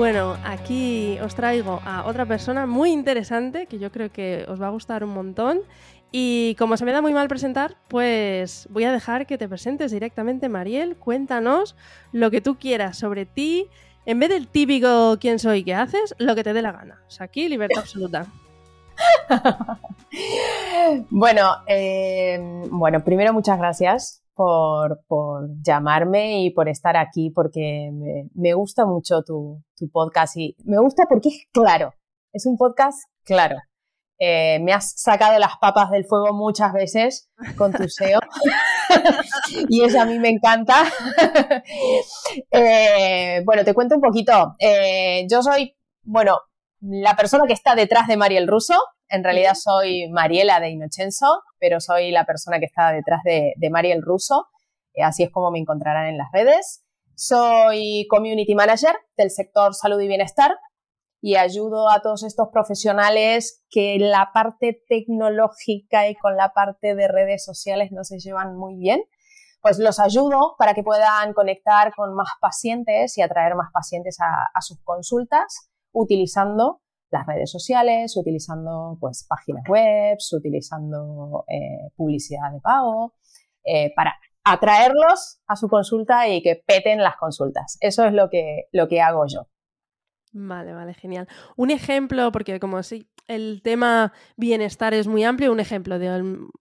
Bueno, aquí os traigo a otra persona muy interesante que yo creo que os va a gustar un montón. Y como se me da muy mal presentar, pues voy a dejar que te presentes directamente, Mariel. Cuéntanos lo que tú quieras sobre ti. En vez del típico quién soy, qué haces, lo que te dé la gana. O sea, aquí libertad absoluta. bueno, eh, bueno, primero muchas gracias por, llamarme y por estar aquí, porque me, gusta mucho tu, podcast y me gusta porque es claro, es un podcast claro. Eh, me has sacado las papas del fuego muchas veces con tu SEO y eso a mí me encanta. Eh, bueno, te cuento un poquito. yo soy, bueno, la persona que está detrás de Mariel Russo. En realidad soy Mariela de Inocenso, pero soy la persona que está detrás de, Mariel Russo. Eh, así es como me encontrarán en las redes. Soy Community Manager del sector salud y bienestar y ayudo a todos estos profesionales que la parte tecnológica y con la parte de redes sociales no se llevan muy bien. Pues los ayudo para que puedan conectar con más pacientes y atraer más pacientes a sus consultas utilizando las redes sociales, utilizando pues páginas web, utilizando eh, publicidad de pago, eh, para atraerlos a su consulta y que peten las consultas. Eso es lo que, lo que hago yo. Vale, vale, genial. Un ejemplo, porque como si el tema bienestar es muy amplio, un ejemplo de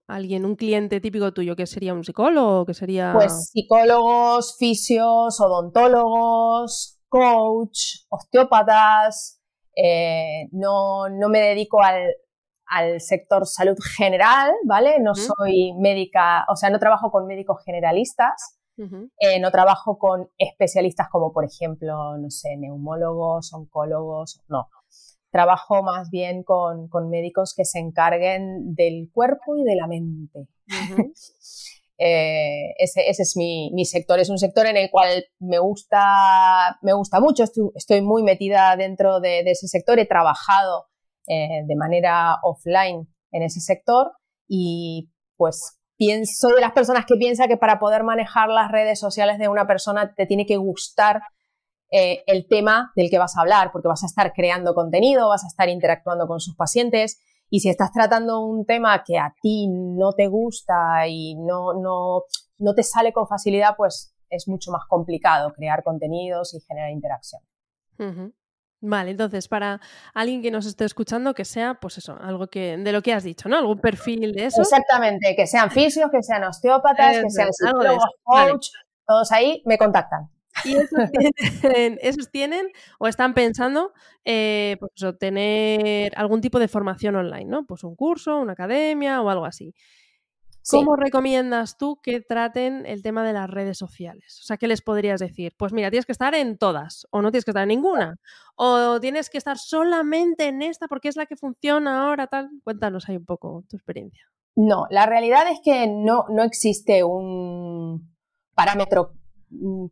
alguien, un cliente típico tuyo, que sería un psicólogo, que sería... Pues psicólogos, fisios, odontólogos, coach, osteópatas, eh, no, no, me dedico al, al, sector salud general, ¿vale? No soy médica, o sea, no trabajo con médicos generalistas, eh, no trabajo con especialistas como, por ejemplo, no sé, neumólogos, oncólogos, no. Trabajo más bien con, con médicos que se encarguen del cuerpo y de la mente. Eh, ese, es mi, sector. Es un sector en el cual me gusta, me gusta mucho, estoy, muy metida dentro de, ese sector, he trabajado eh, de manera offline en ese sector y pues pienso de las personas que piensa que para poder manejar las redes sociales de una persona te tiene que gustar eh, el tema del que vas a hablar, porque vas a estar creando contenido, vas a estar interactuando con sus pacientes y si estás tratando un tema que a ti no te gusta y no, no, no te sale con facilidad, pues es mucho más complicado crear contenidos y generar interacción. Vale, entonces para alguien que nos esté escuchando, que sea, pues eso, algo que de lo que has dicho, ¿no? Algún perfil de eso. Exactamente, que sean fisios, que sean osteópatas, que sean psicólogos, coach, todos ahí me contactan. Y esos tienen, o están pensando eh, pues tener algún tipo de formación online, ¿no? Pues un curso, una academia o algo así. ¿Cómo recomiendas tú que traten el tema de las redes sociales? O sea, ¿qué les podrías decir? Pues mira, tienes que estar en todas, o no tienes que estar en ninguna, o tienes que estar solamente en esta porque es la que funciona ahora, tal. Cuéntanos ahí un poco tu experiencia. No, la realidad es que no, no existe un parámetro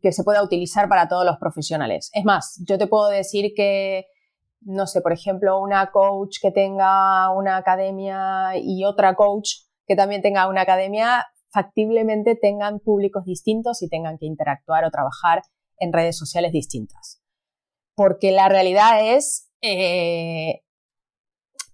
que se pueda utilizar para todos los profesionales. Es más, yo te puedo decir que, no sé, por ejemplo, una coach que tenga una academia y otra coach que también tenga una academia, factiblemente tengan públicos distintos y tengan que interactuar o trabajar en redes sociales distintas. Porque la realidad es, eh,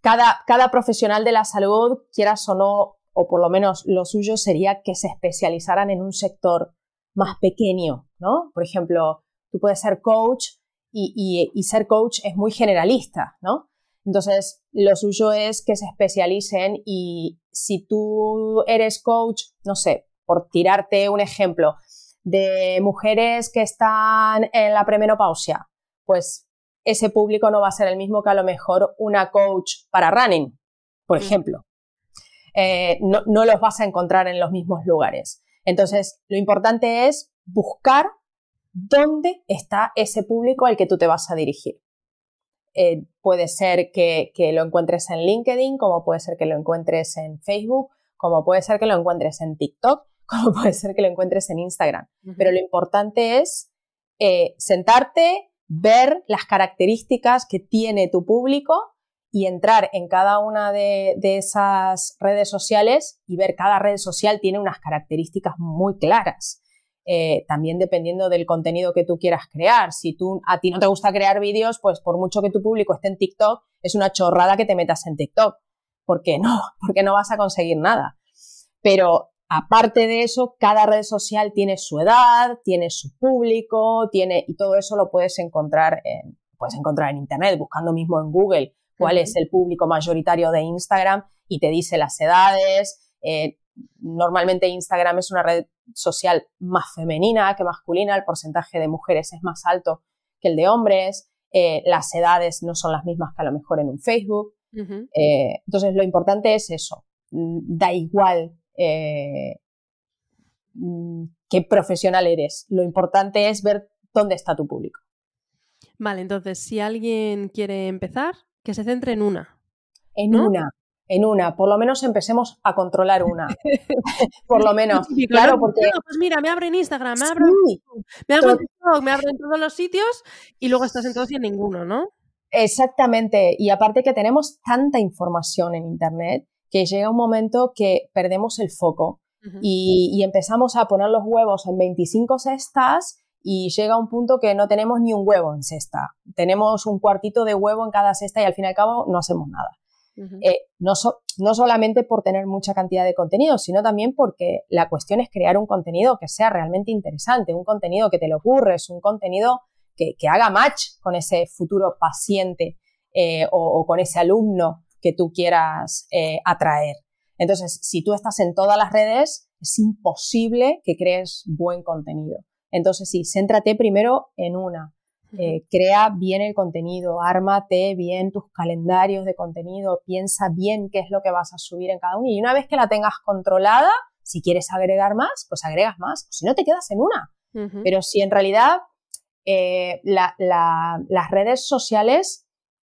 cada, cada profesional de la salud, quieras o no, o por lo menos lo suyo sería que se especializaran en un sector más pequeño, ¿no? Por ejemplo, tú puedes ser coach y, ser coach es muy generalista, ¿no? Entonces, lo suyo es que se especialicen y si tú eres coach, no sé, por tirarte un ejemplo, de mujeres que están en la premenopausia, pues ese público no va a ser el mismo que a lo mejor una coach para running, por ejemplo. Eh, no, no, los vas a encontrar en los mismos lugares. Entonces, lo importante es buscar dónde está ese público al que tú te vas a dirigir. Eh, puede ser que, lo encuentres en LinkedIn, como puede ser que lo encuentres en Facebook, como puede ser que lo encuentres en TikTok, como puede ser que lo encuentres en Instagram. Pero lo importante es eh, sentarte, ver las características que tiene tu público y entrar en cada una de, esas redes sociales y ver cada red social tiene unas características muy claras. eh, también dependiendo del contenido que tú quieras crear. Si tú, a ti no te gusta crear vídeos, pues por mucho que tu público esté en TikTok, es una chorrada que te metas en TikTok. ¿Por qué no? Porque no vas a conseguir nada. Pero aparte de eso, cada red social tiene su edad, tiene su público, tiene, y todo eso lo puedes encontrar en, puedes encontrar en internet, buscando mismo en Google cuál es el público mayoritario de Instagram y te dice las edades. Eh, normalmente Instagram es una red social más femenina que masculina, el porcentaje de mujeres es más alto que el de hombres, eh, las edades no son las mismas que a lo mejor en un Facebook. Eh, entonces, lo importante es eso. Mm, da igual eh, mm, qué profesional eres. Lo importante es ver dónde está tu público. Vale, entonces, si alguien quiere empezar, que se centre en una. En una en una, por lo menos empecemos a controlar una. por lo menos. claro, porque. pues mira, me abren Instagram, me abren, me abren TikTok, me abren todos los sitios y luego estás en todos y en ninguno, ¿no? Exactamente. Y aparte que tenemos tanta información en Internet que llega un momento que perdemos el foco y, y, empezamos a poner los huevos en 25 cestas y llega un punto que no tenemos ni un huevo en cesta. Tenemos un cuartito de huevo en cada cesta y al fin y al cabo no hacemos nada. Eh, no, no solamente por tener mucha cantidad de contenido, sino también porque la cuestión es crear un contenido que sea realmente interesante, un contenido que te lo ocurres, un contenido que, haga match con ese futuro paciente eh, o, con ese alumno que tú quieras eh, atraer. Entonces, si tú estás en todas las redes, es imposible que crees buen contenido. Entonces, sí, céntrate primero en una. Eh, crea bien el contenido, ármate bien tus calendarios de contenido, piensa bien qué es lo que vas a subir en cada uno y una vez que la tengas controlada, si quieres agregar más, pues agregas más, si no te quedas en una. Pero si en realidad eh, las redes sociales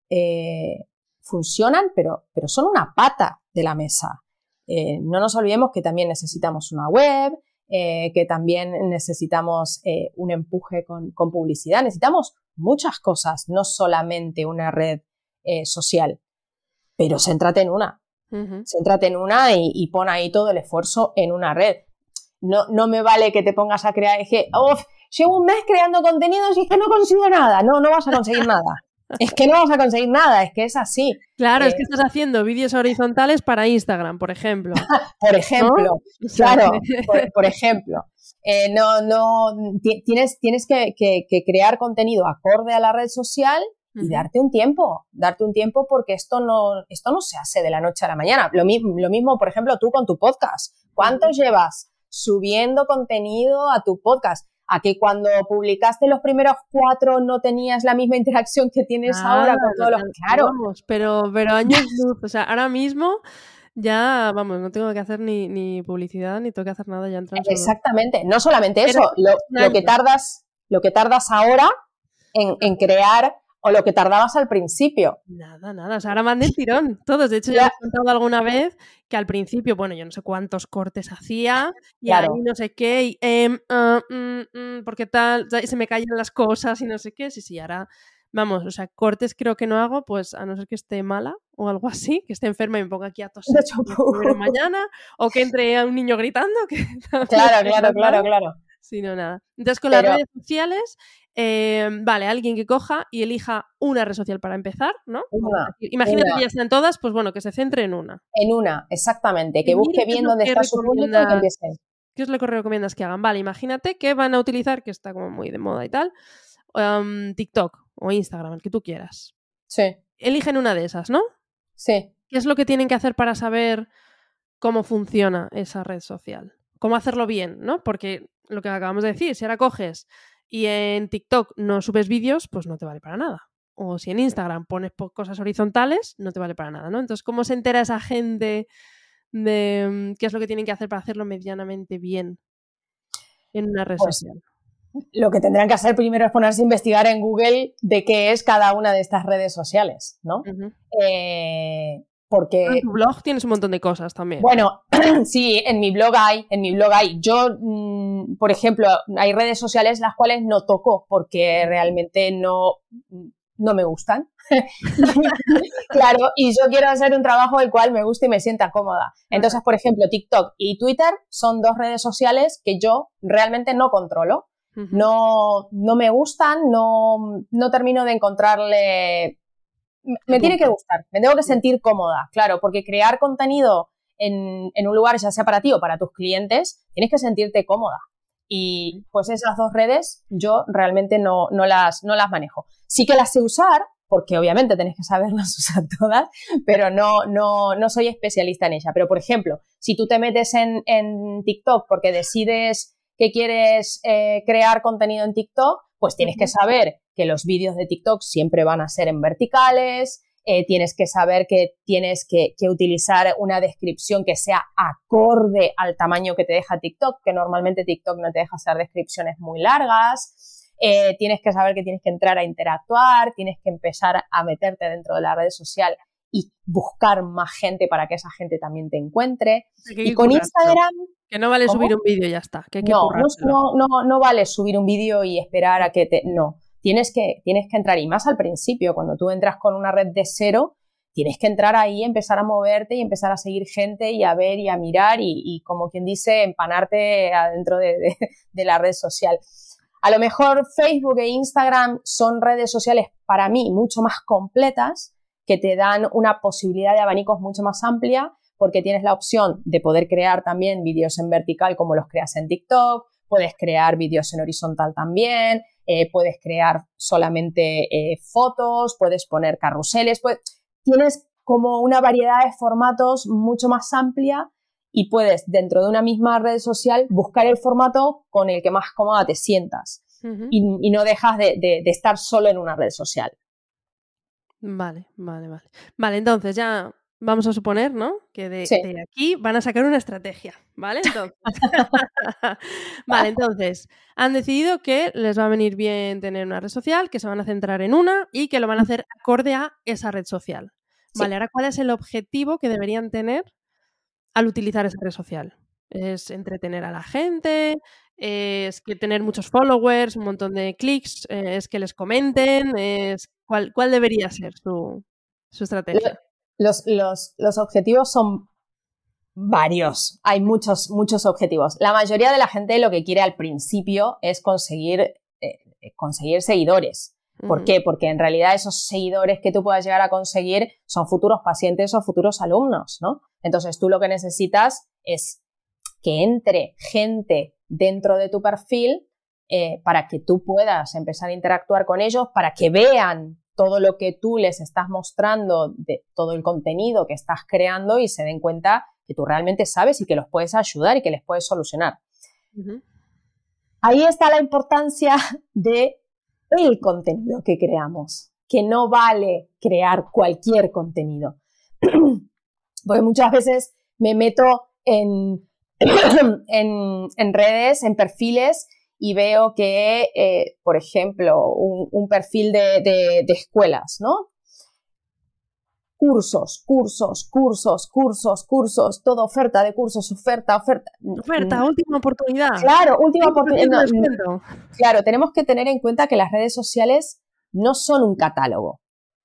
eh, funcionan, pero, pero son una pata de la mesa. no nos olvidemos que también necesitamos una web, eh, que también necesitamos eh, un empuje con, publicidad. Necesitamos muchas cosas, no solamente una red eh, social, pero céntrate en una. Céntrate en una y, pon ahí todo el esfuerzo en una red. No, no me vale que te pongas a crear, dije, oh, llevo un mes creando contenidos y es que no consigo nada. No, no vas a conseguir nada es que no vas a conseguir nada, es que es así. Claro, es que eh, estás haciendo vídeos horizontales para Instagram, por ejemplo. por ejemplo, claro, por, ejemplo. Eh, no, no, tienes, tienes que, crear contenido acorde a la red social y darte un tiempo, darte un tiempo porque esto no, esto no se hace de la noche a la mañana. Lo mismo, lo mismo, por ejemplo, tú con tu podcast. ¿Cuánto llevas subiendo contenido a tu podcast? A que cuando publicaste los primeros cuatro no tenías la misma interacción que tienes ahora con todos los... Claro. pero, pero años luz, o sea, ahora mismo ya, vamos, no tengo que hacer ni, publicidad, ni tengo que hacer nada ya en Exactamente, no solamente eso, lo, que tardas, lo que tardas ahora en, en crear o lo que tardabas al principio. Nada, nada. O sea, ahora mandé el tirón. Todos. De hecho, ya, he contado alguna vez que al principio, bueno, yo no sé cuántos cortes hacía y ahí no sé qué, y em, ah, mm, mm, porque tal, se me caían las cosas y no sé qué. Sí, sí, ahora, vamos, o sea, cortes creo que no hago, pues a no ser que esté mala o algo así, que esté enferma y me ponga aquí a toser mañana, o que entre a un niño gritando. Que claro, claro, claro, claro. Sí, no, nada. Entonces, con las redes sociales, eh, vale, alguien que coja y elija una red social para empezar, ¿no? Imagínate que ya están todas, pues bueno, que se centre en una. En una, exactamente, que busque bien dónde está su público y que empiece. ¿Qué es lo que recomiendas que hagan? Vale, imagínate que van a utilizar, que está como muy de moda y tal, em, TikTok o Instagram, el que tú quieras. Sí. Eligen una de esas, ¿no? Sí. ¿Qué es lo que tienen que hacer para saber cómo funciona esa red social? ¿Cómo hacerlo bien, no? Porque lo que acabamos de decir, si ahora coges y en TikTok no subes vídeos, pues no te vale para nada. O si en Instagram pones cosas horizontales, no te vale para nada, ¿no? Entonces, ¿cómo se entera esa gente de mm, qué es lo que tienen que hacer para hacerlo medianamente bien en una red pues social? Lo que tendrán que hacer primero es ponerse a investigar en Google de qué es cada una de estas redes sociales, ¿no? Porque... En tu blog tienes un montón de cosas también. Bueno, sí, en mi blog hay, en mi blog hay. Yo, mm, por ejemplo, hay redes sociales las cuales no toco porque realmente no, no me gustan. claro, y yo quiero hacer un trabajo del cual me guste y me sienta cómoda. Entonces, por ejemplo, TikTok y Twitter son dos redes sociales que yo realmente no controlo. No, no me gustan, no, no termino de encontrarle me tiene que gustar, me tengo que sentir cómoda, claro, porque crear contenido en, en, un lugar, ya sea para ti o para tus clientes, tienes que sentirte cómoda. Y pues esas dos redes yo realmente no, no, las, no las manejo. Sí que las sé usar, porque obviamente tenés que saberlas usar todas, pero no, no, no soy especialista en ella. Pero, por ejemplo, si tú te metes en, en TikTok porque decides que quieres eh, crear contenido en TikTok, pues tienes que saber que los vídeos de TikTok siempre van a ser en verticales, eh, tienes que saber que tienes que, utilizar una descripción que sea acorde al tamaño que te deja TikTok, que normalmente TikTok no te deja hacer descripciones muy largas. Eh, tienes que saber que tienes que entrar a interactuar, tienes que empezar a meterte dentro de la red social y buscar más gente para que esa gente también te encuentre. y con Instagram... Que no vale subir un vídeo y ya está. no, no, no, no, vale subir un vídeo y esperar a que te... No, tienes que, tienes que entrar y más al principio, cuando tú entras con una red de cero, tienes que entrar ahí, empezar a moverte y empezar a seguir gente y a ver y a mirar y, como quien dice, empanarte adentro de, la red social. A lo mejor Facebook e Instagram son redes sociales para mí mucho más completas, que te dan una posibilidad de abanicos mucho más amplia, porque tienes la opción de poder crear también vídeos en vertical como los creas en TikTok, puedes crear vídeos en horizontal también, eh, puedes crear solamente eh, fotos, puedes poner carruseles, pues, tienes como una variedad de formatos mucho más amplia y puedes dentro de una misma red social buscar el formato con el que más cómoda te sientas y, no dejas de, estar solo en una red social. Vale, vale, vale. Vale, entonces ya vamos a suponer, ¿no? Que de, aquí van a sacar una estrategia, ¿vale? Entonces, vale, entonces, han decidido que les va a venir bien tener una red social, que se van a centrar en una y que lo van a hacer acorde a esa red social. Vale, ahora, ¿cuál es el objetivo que deberían tener al utilizar esa red social? ¿Es entretener a la gente? ¿Es que tener muchos followers, un montón de clics? ¿Es que les comenten? ¿Es ¿Cuál, cuál debería ser su, su estrategia? los, los, los objetivos son varios. Hay muchos, muchos objetivos. La mayoría de la gente lo que quiere al principio es conseguir, eh, conseguir seguidores. ¿Por qué? Porque en realidad esos seguidores que tú puedas llegar a conseguir son futuros pacientes o futuros alumnos, ¿no? Entonces tú lo que necesitas es que entre gente dentro de tu perfil eh, para que tú puedas empezar a interactuar con ellos, para que vean todo lo que tú les estás mostrando, de todo el contenido que estás creando y se den cuenta que tú realmente sabes y que los puedes ayudar y que les puedes solucionar. Ahí está la importancia de el contenido que creamos, que no vale crear cualquier contenido. Porque muchas veces me meto en, en redes, en perfiles y veo que, eh, por ejemplo, un, perfil de, escuelas, ¿no? Cursos, cursos, cursos, cursos, cursos, toda oferta de cursos, oferta, oferta. Oferta, última oportunidad. Claro, última oportunidad. claro, tenemos que tener en cuenta que las redes sociales no son un catálogo.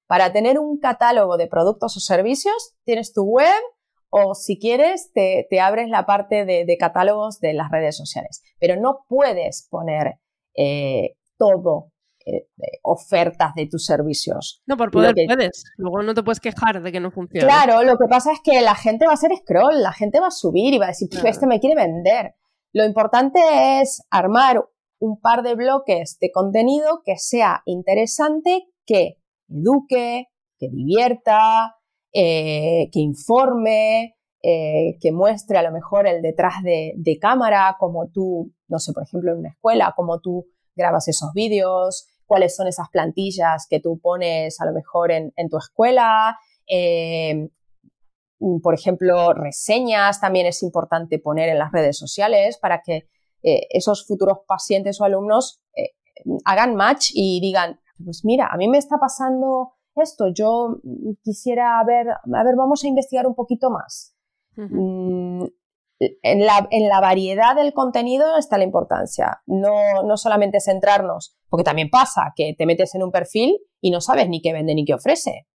Para tener un catálogo de productos o servicios, tienes tu web, o si quieres, te, abres la parte de, catálogos de las redes sociales. Pero no puedes poner eh, todo eh, ofertas de tus servicios. No, por poder puedes. Luego no te puedes quejar de que no funciona. Claro, lo que pasa es que la gente va a hacer scroll, la gente va a subir y va a decir, este me quiere vender. Lo importante es armar un par de bloques de contenido que sea interesante, que eduque, que divierta, eh, que informe, eh, que muestre a lo mejor el detrás de, cámara, como tú, no sé, por ejemplo, en una escuela, cómo tú grabas esos vídeos, cuáles son esas plantillas que tú pones a lo mejor en, tu escuela. Eh, por ejemplo, reseñas también es importante poner en las redes sociales para que esos futuros pacientes o alumnos hagan match y digan, pues mira, a mí me está pasando esto, yo quisiera ver, a ver, vamos a investigar un poquito más. Mm, en la, en la, variedad del contenido está la importancia, no, no solamente centrarnos, porque también pasa que te metes en un perfil y no sabes ni qué vende ni qué ofrece,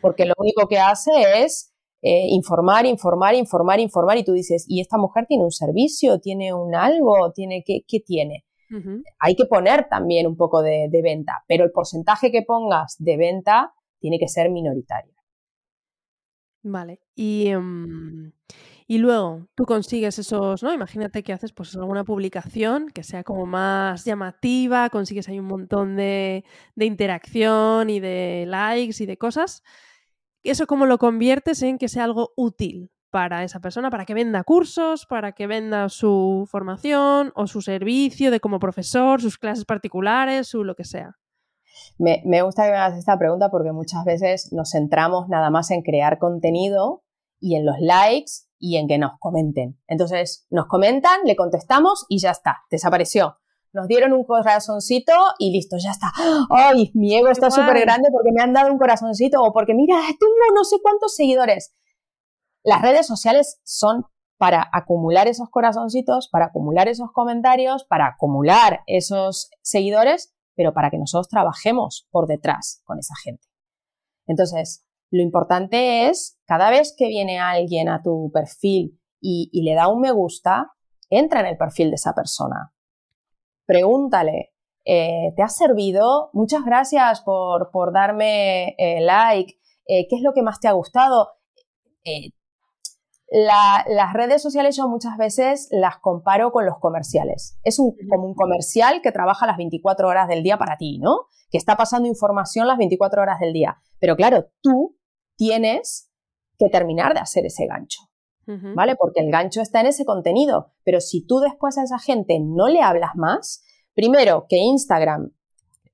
porque lo único que hace es eh, informar, informar, informar, informar, y tú dices, ¿y esta mujer tiene un servicio? ¿Tiene un algo? ¿Tiene qué, qué tiene? Hay que poner también un poco de, de venta, pero el porcentaje que pongas de venta tiene que ser minoritario. Vale. Y, em, y luego tú consigues esos, ¿no? Imagínate que haces pues alguna publicación que sea como más llamativa, consigues ahí un montón de, de interacción y de likes y de cosas. ¿Eso cómo lo conviertes en que sea algo útil para esa persona, para que venda cursos, para que venda su formación o su servicio de como profesor, sus clases particulares, su lo que sea? Me, me, gusta que me hagas esta pregunta porque muchas veces nos centramos nada más en crear contenido y en los likes y en que nos comenten. Entonces, nos comentan, le contestamos y ya está, desapareció. Nos dieron un corazoncito y listo, ya está. ¡Ay, mi ego está súper grande porque me han dado un corazoncito o porque mira, tengo no sé cuántos seguidores! Las redes sociales son para acumular esos corazoncitos, para acumular esos comentarios, para acumular esos seguidores pero para que nosotros trabajemos por detrás con esa gente. Entonces, lo importante es, cada vez que viene alguien a tu perfil y, le da un me gusta, entra en el perfil de esa persona. Pregúntale, eh, ¿te ha servido? Muchas gracias por, darme eh, like. Eh, ¿Qué es lo que más te ha gustado? Las redes sociales yo muchas veces las comparo con los comerciales. Es un, como un comercial que trabaja las 24 horas del día para ti, ¿no? Que está pasando información las 24 horas del día. Pero claro, tú tienes que terminar de hacer ese gancho, ¿vale? Porque el gancho está en ese contenido. Pero si tú después a esa gente no le hablas más, primero que Instagram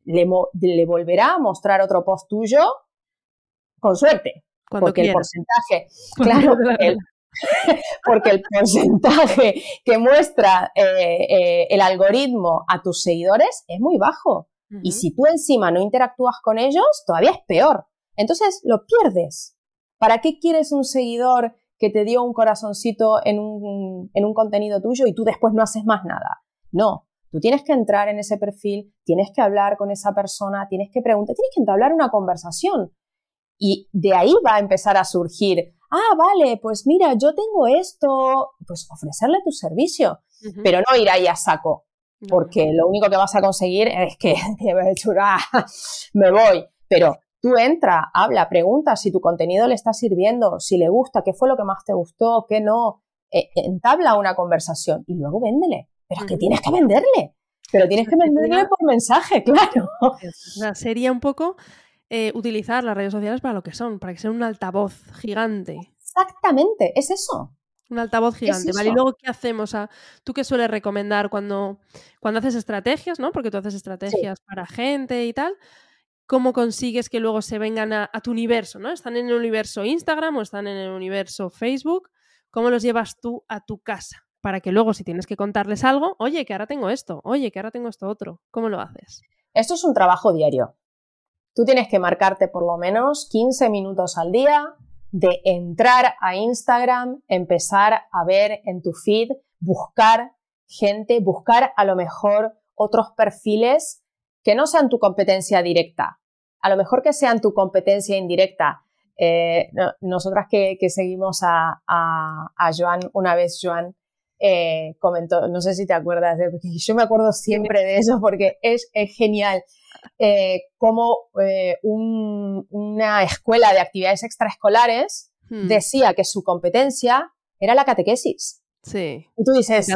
le, le volverá a mostrar otro post tuyo con suerte. porque el porcentaje, claro, el, porque el porcentaje que muestra eh, eh, el algoritmo a tus seguidores es muy bajo. Y si tú encima no interactúas con ellos, todavía es peor. Entonces lo pierdes. ¿Para qué quieres un seguidor que te dio un corazoncito en un, en un contenido tuyo y tú después no haces más nada? No, Tú tienes que entrar en ese perfil, tienes que hablar con esa persona, tienes que preguntar, tienes que entablar una conversación. Y de ahí va a empezar a surgir, ah, vale, pues mira, yo tengo esto, pues ofrecerle tu servicio, pero no ir ahí a saco, porque lo único que vas a conseguir es que me voy, pero tú entra, habla, pregunta si tu contenido le está sirviendo, si le gusta, qué fue lo que más te gustó, qué no, e, entabla una conversación y luego véndele, pero es que tienes que venderle. Pero tienes que venderle por mensaje, claro. Sería un poco eh, utilizar las redes sociales para lo que son, para que sean un altavoz gigante. Exactamente, es eso. Un altavoz gigante, ¿vale? Y luego, ¿qué hacemos? ¿Tú qué sueles recomendar cuando, cuando haces estrategias, ¿no? Porque tú haces estrategias para gente y tal. ¿Cómo consigues que luego se vengan a, tu universo, ¿no? ¿Están en el universo Instagram o están en el universo Facebook? ¿Cómo los llevas tú a tu casa? Para que luego, si tienes que contarles algo, oye, que ahora tengo esto, oye, que ahora tengo esto otro. ¿Cómo lo haces? Esto es un trabajo diario. Tú tienes que marcarte por lo menos 15 minutos al día de entrar a Instagram, empezar a ver en tu feed, buscar gente, buscar a lo mejor otros perfiles que no sean tu competencia directa, a lo mejor que sean tu competencia indirecta. Eh, nosotras que, seguimos a, Joan, una vez Joan eh, comentó, no sé si te acuerdas, de, yo me acuerdo siempre de eso porque es genial. Eh, como eh, una escuela de actividades extraescolares hmm. decía que su competencia era la catequesis. Sí. Y tú dices,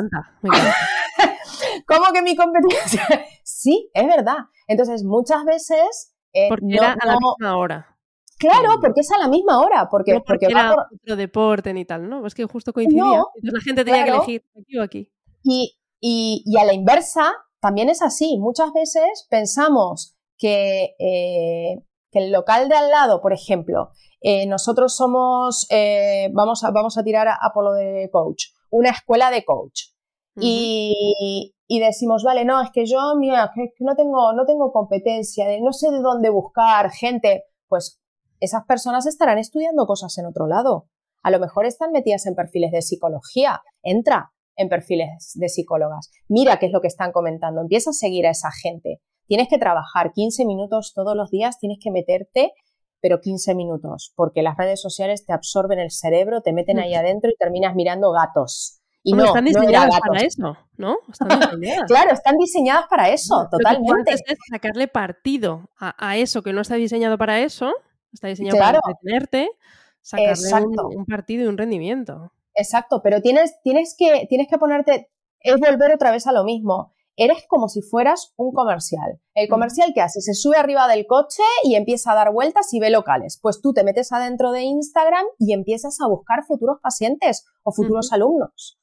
¿cómo que mi competencia? sí, es verdad. Entonces, muchas veces... Eh, porque era a la misma hora. Claro, hmm. porque es a la misma hora. Porque, porque, era otro deporte ni tal, ¿no? Es que justo coincidía. Entonces la gente tenía que elegir aquí o aquí. Y, y, y a la inversa, también es así. Muchas veces pensamos que, eh, el local de al lado, por ejemplo, eh, nosotros somos, eh, vamos, a, vamos a tirar a, Apolo de coach, una escuela de coach. y, decimos, vale, no, es que yo, mira, que, no, tengo, no tengo competencia, no sé de dónde buscar gente. Pues esas personas estarán estudiando cosas en otro lado. A lo mejor están metidas en perfiles de psicología. Entra en perfiles de psicólogas. Mira qué es lo que están comentando. Empieza a seguir a esa gente. Tienes que trabajar 15 minutos todos los días, tienes que meterte, pero 15 minutos, porque las redes sociales te absorben el cerebro, te meten ahí adentro y terminas mirando gatos. Y no, están diseñadas para eso, ¿no? claro, están diseñadas para eso, totalmente. es sacarle partido a, eso que no está diseñado para eso, está diseñado para entretenerte, sacarle un, partido y un rendimiento. Exacto, pero tienes, tienes, que, tienes que ponerte, es volver otra vez a lo mismo. Eres como si fueras un comercial. El comercial que hace, se sube arriba del coche y empieza a dar vueltas y ve locales. Pues tú te metes adentro de Instagram y empiezas a buscar futuros pacientes o futuros alumnos.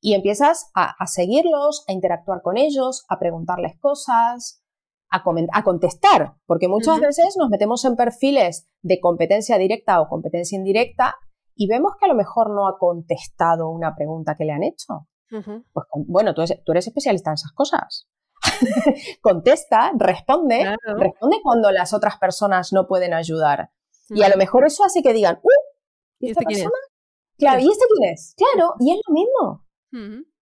Y empiezas a, seguirlos, a interactuar con ellos, a preguntarles cosas, a, a contestar, porque muchas veces nos metemos en perfiles de competencia directa o competencia indirecta y vemos que a lo mejor no ha contestado una pregunta que le han hecho. Pues bueno, tú eres, especialista en esas cosas. Contesta, responde, responde cuando las otras personas no pueden ayudar. Y a lo mejor eso hace que digan, ¡uh! ¿Y, esta este persona? Claro, ¿y este quién es? Claro, y es lo mismo.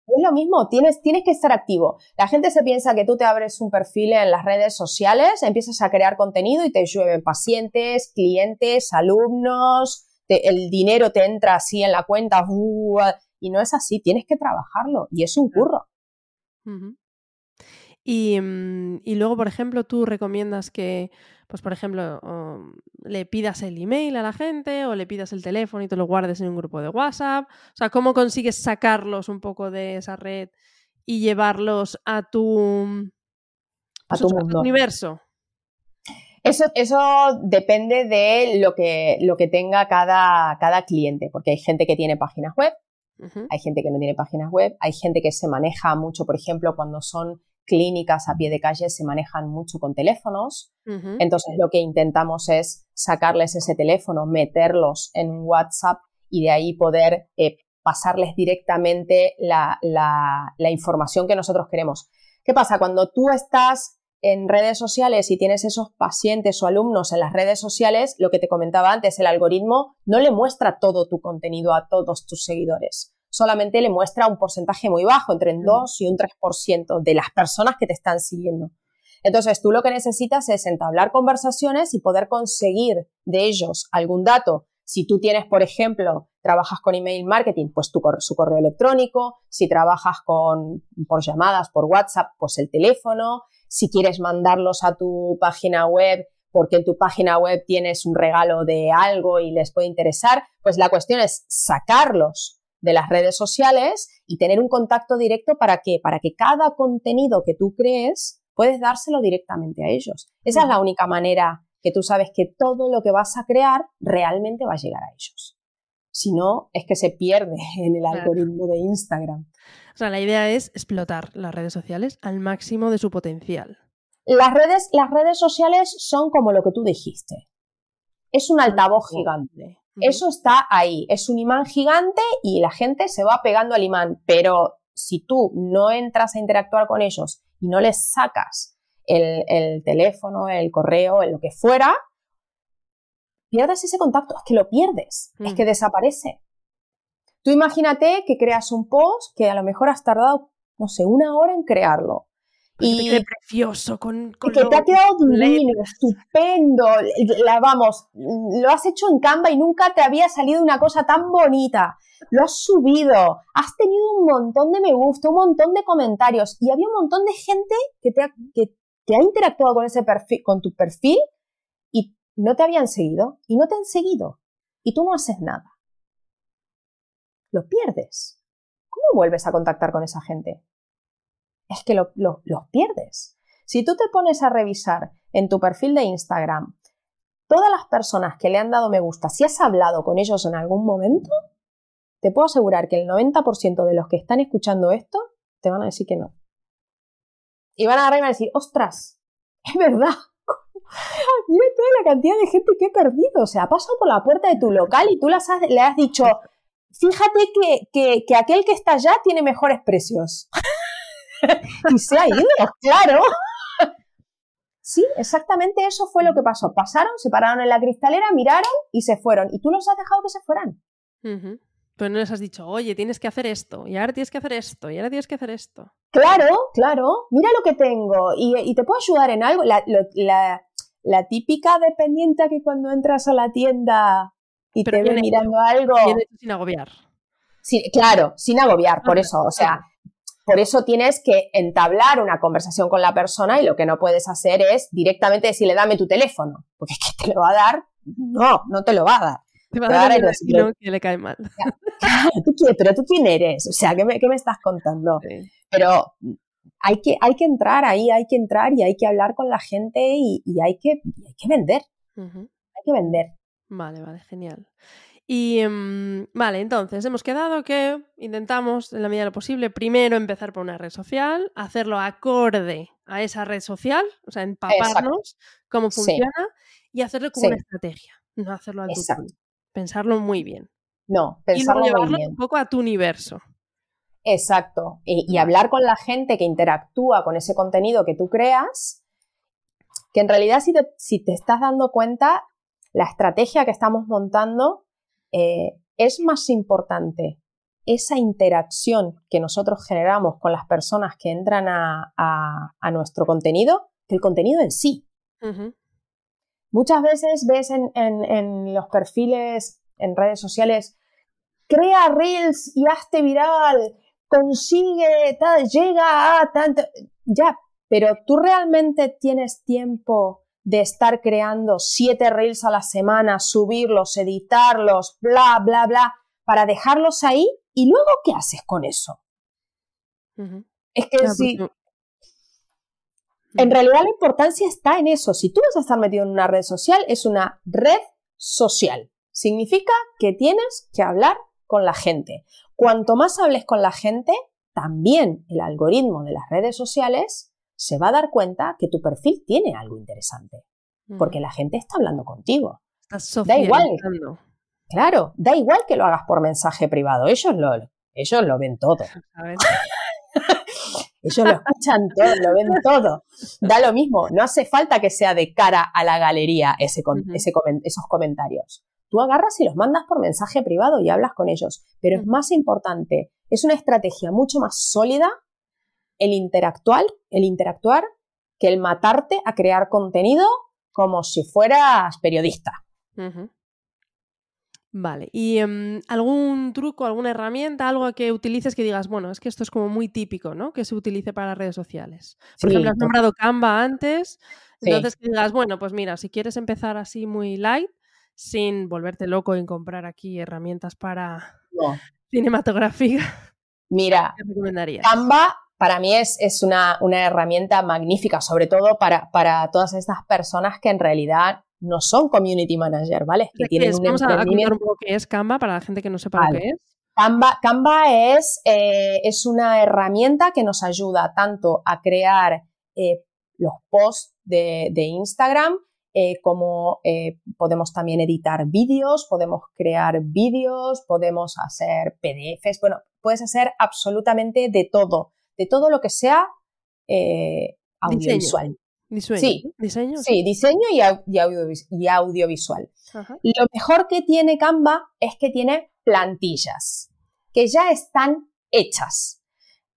Es lo mismo, tienes, tienes que estar activo. La gente se piensa que tú te abres un perfil en las redes sociales, empiezas a crear contenido y te llueven pacientes, clientes, alumnos, el dinero te entra así en la cuenta y no es así, tienes que trabajarlo y es un curro. y, mm, y, luego, por ejemplo, tú recomiendas que, pues por ejemplo, le pidas el email a la gente o le pidas el teléfono y te lo guardes en un grupo de WhatsApp. O sea, ¿cómo consigues sacarlos un poco de esa red y llevarlos a tu, a tu, pues universo? Eso, eso depende de lo que, lo que tenga cada, cada cliente, porque hay gente que tiene páginas web, hay gente que no tiene páginas web, hay gente que se maneja mucho, por ejemplo, cuando son clínicas a pie de calle se manejan mucho con teléfonos. Entonces lo que intentamos es sacarles ese teléfono, meterlos en WhatsApp y de ahí poder eh, pasarles directamente la, la, la, información que nosotros queremos. ¿Qué pasa? Cuando tú estás en redes sociales y tienes esos pacientes o alumnos en las redes sociales, lo que te comentaba antes, el algoritmo no le muestra todo tu contenido a todos tus seguidores. Solamente le muestra un porcentaje muy bajo, entre un 2 y un 3% de las personas que te están siguiendo. Entonces, tú lo que necesitas es entablar conversaciones y poder conseguir de ellos algún dato. Si tú tienes, por ejemplo, trabajas con email marketing, pues tu, su correo electrónico. Si trabajas con, por llamadas, por WhatsApp, pues el teléfono si quieres mandarlos a tu página web porque en tu página web tienes un regalo de algo y les puede interesar, pues la cuestión es sacarlos de las redes sociales y tener un contacto directo para que para que cada contenido que tú crees puedes dárselo directamente a ellos. Esa es la única manera que tú sabes que todo lo que vas a crear realmente va a llegar a ellos. Si no, es que se pierde en el algoritmo de Instagram. O sea, la idea es explotar las redes sociales al máximo de su potencial. Las redes, las redes sociales son como lo que tú dijiste. Es un altavoz gigante. Eso está ahí. Es un imán gigante y la gente se va pegando al imán. Pero si tú no entras a interactuar con ellos y no les sacas el, el teléfono, el correo, lo que fuera, pierdes ese contacto. Es que lo pierdes. Es que desaparece. Tú imagínate que creas un post que a lo mejor has tardado, no sé, una hora en crearlo. Y te precioso, con, que te ha quedado divino, estupendo. La, vamos, lo has hecho en Canva y nunca te había salido una cosa tan bonita. Lo has subido, has tenido un montón de me gusta, un montón de comentarios y había un montón de gente que te ha, que te ha interactuado con ese perfil, con tu perfil no te habían seguido y no te han seguido y tú no haces nada lo pierdes. ¿Cómo vuelves a contactar con esa gente? Es que los lo, pierdes. Si tú te pones a revisar en tu perfil de Instagram todas las personas que le han dado me gusta, si has hablado con ellos en algún momento, te puedo asegurar que el 90% de los que están escuchando esto te van a decir que no. Y van a agarrar y van a decir, ostras, es verdad. Mira toda la cantidad de gente que he perdido. O sea, ha pasado por la puerta de tu local y tú le has dicho, fíjate que, que, aquel que está allá tiene mejores precios. y se ha ido, claro. Sí, exactamente eso fue lo que pasó. Pasaron, se pararon en la cristalera, miraron y se fueron. Y tú los has dejado que se fueran. Pero no les has dicho, oye, tienes que hacer esto, y ahora tienes que hacer esto, y ahora tienes que hacer esto. Claro, claro, mira lo que tengo, y, te puedo ayudar en algo. La, típica dependiente que cuando entras a la tienda y te ve mirando algo. sin agobiar. Sí, claro, sin agobiar, por eso, o sea, por eso tienes que entablar una conversación con la persona y lo que no puedes hacer es directamente decirle dame tu teléfono, porque es que te lo va a dar, no, no te lo va a dar. Te va a dar el que le cae mal. pero tú quién eres, o sea, ¿qué me, estás contando? Pero hay que, hay que entrar ahí, hay que entrar y hay que hablar con la gente y, hay, que, hay que vender. Hay que vender. Vale, vale, genial. Y mm, vale, entonces hemos quedado que intentamos, en la medida de lo posible, primero empezar por una red social, hacerlo acorde a esa red social, o sea, empaparnos cómo funciona y hacerlo como una estrategia, no hacerlo al tutto. Pensarlo muy bien. No, pensarlo y muy bien. un poco a tu universo. Exacto. Y, hablar con la gente que interactúa con ese contenido que tú creas, que en realidad si si te estás dando cuenta, la estrategia que estamos montando eh, es más importante esa interacción que nosotros generamos con las personas que entran a, nuestro contenido que el contenido en sí. Muchas veces ves en, los perfiles en redes sociales, crea reels y hazte viral, consigue, tal, llega a tanto, ya, pero tú realmente tienes tiempo de estar creando siete reels a la semana, subirlos, editarlos, bla, bla, bla, para dejarlos ahí y luego ¿qué haces con eso? Es que si... En realidad la importancia está en eso. Si tú vas a estar metido en una red social, es una red social. Significa que tienes que hablar con la gente. Cuanto más hables con la gente, también el algoritmo de las redes sociales se va a dar cuenta que tu perfil tiene algo interesante, porque la gente está hablando contigo. da igual. Claro, da igual que lo hagas por mensaje privado, ellos lo, ellos lo ven todo. ellos lo escuchan todo, lo ven todo. Da lo mismo, no hace falta que sea de cara a la galería ese, esos comentarios. Tú agarras y los mandas por mensaje privado y hablas con ellos. Pero es más importante, es una estrategia mucho más sólida el interactuar, el interactuar que el matarte a crear contenido como si fueras periodista. Vale, ¿y em, algún truco, alguna herramienta, algo que utilices que digas, bueno, es que esto es como muy típico, ¿no? Que se utilice para redes sociales. Por ejemplo, has nombrado Canva antes, entonces que digas, bueno, pues mira, si quieres empezar así muy light, sin volverte loco en comprar aquí herramientas para cinematografía. Mira, Canva para mí es, es una, herramienta magnífica, sobre todo para, para, todas estas personas que en realidad no son community manager, ¿vale? Que tienen un Vamos a un poco qué es Canva para la gente que no sepa lo que es. Canva, Canva es, eh, es, una herramienta que nos ayuda tanto a crear eh, los posts de, Instagram, eh, como podemos también editar vídeos, podemos crear vídeos, podemos hacer PDFs, bueno, puedes hacer absolutamente de todo de todo lo que sea audiovisual. Diseño. Sí, diseño. Sí, diseño y, audiovisual. Lo mejor que tiene Canva es que tiene plantillas que ya están hechas.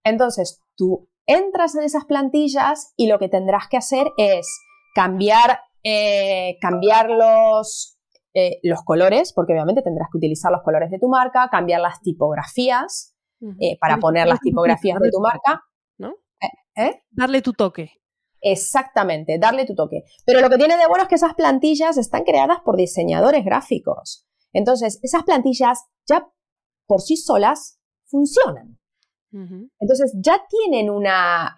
Entonces, tú entras en esas plantillas y lo que tendrás que hacer es cambiar, eh, cambiar los, eh, los colores, porque obviamente tendrás que utilizar los colores de tu marca, cambiar las tipografías, eh, para poner las tipografías de tu marca. ¿No? ¿Eh? Darle tu toque. Exactamente, darle tu toque. Pero lo que tiene de bueno es que esas plantillas están creadas por diseñadores gráficos. Entonces, esas plantillas ya por sí solas funcionan. Entonces, ya tienen una,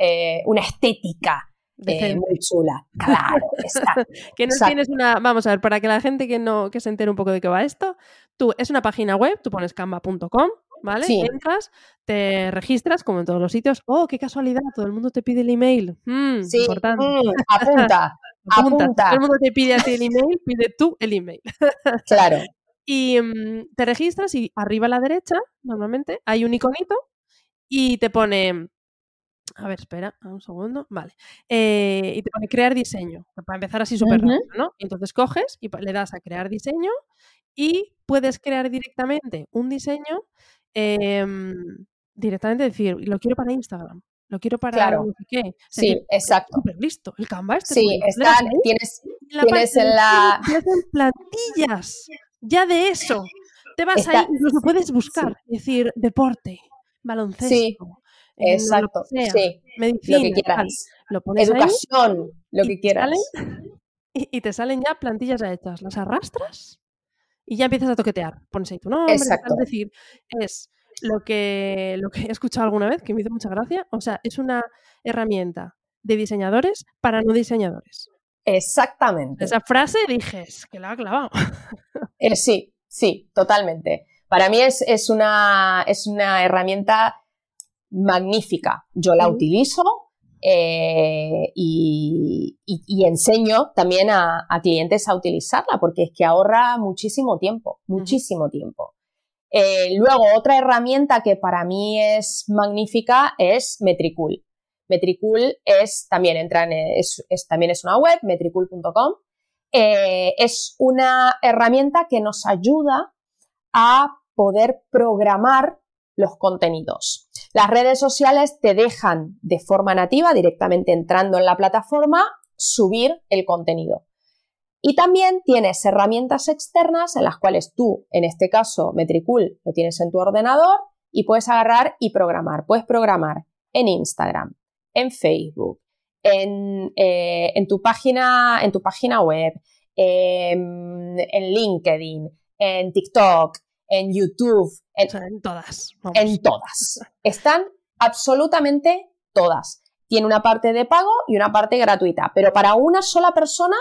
una estética muy chula. Claro, que no tienes una. Vamos a ver, para que la gente que no que se entere un poco de qué va esto, tú es una página web, tú pones canva.com, ¿vale? Entras, te registras, como en todos los sitios. ¡Oh, qué casualidad! Todo el mundo te pide el email. Mm, sí, importante. Mm, apunta, apunta. Todo el mundo te pide a ti el email, pide tú el email. claro. Y mm, te registras y arriba a la derecha, normalmente, hay un iconito y te pone a ver, espera, un segundo. Vale. Eh, y te pone crear diseño. Para empezar así súper rápido, ¿no? Entonces coges y le das a crear diseño y puedes crear directamente un diseño, em, directamente decir, lo quiero para Instagram, lo quiero para Claro. no sé qué. Sí, exacto. Listo. El Canva este. Sí, ahí, tienes, en la tienes en la... plantillas ya de eso. Te vas Está- ahí, incluso puedes buscar, decir deporte, baloncesto, Sí, eh, lo Exacto, que sea, sí, medicina, lo que quieras. Lo pones ahí Educación, lo que quieras. salen- y, y te salen ya plantillas ya hechas. Las arrastras y ya empiezas a toquetear. Pones ahí tu nombre. Es decir, es lo que, lo que he escuchado alguna vez, que me hizo mucha gracia. O sea, es una herramienta de diseñadores para no diseñadores. Exactamente. Esa frase dije, es que la ha clavado. Eh, sí, sí, totalmente. Para mí es, es, una, es una herramienta magnífica. Yo la utilizo eh, y, y- y enseño también a, a clientes a utilizarla porque es que ahorra muchísimo tiempo, muchísimo tiempo. Eh, luego, otra herramienta que para mí es magnífica es Metricool. Metricool es también entra en, es, es- también es una web, metricool.com. Eh, es una herramienta que nos ayuda a poder programar los contenidos. Las redes sociales te dejan de forma nativa, directamente entrando en la plataforma, subir el contenido. Y también tienes herramientas externas en las cuales tú, en este caso Metricool, lo tienes en tu ordenador y puedes agarrar y programar. Puedes programar en Instagram, en Facebook, en, eh, tu, página, en tu página web, em, en LinkedIn, en TikTok, en YouTube, en, O sea, en todas. vamos. en todas. Están absolutamente todas. Tiene una parte de pago y una parte gratuita, pero para una sola persona,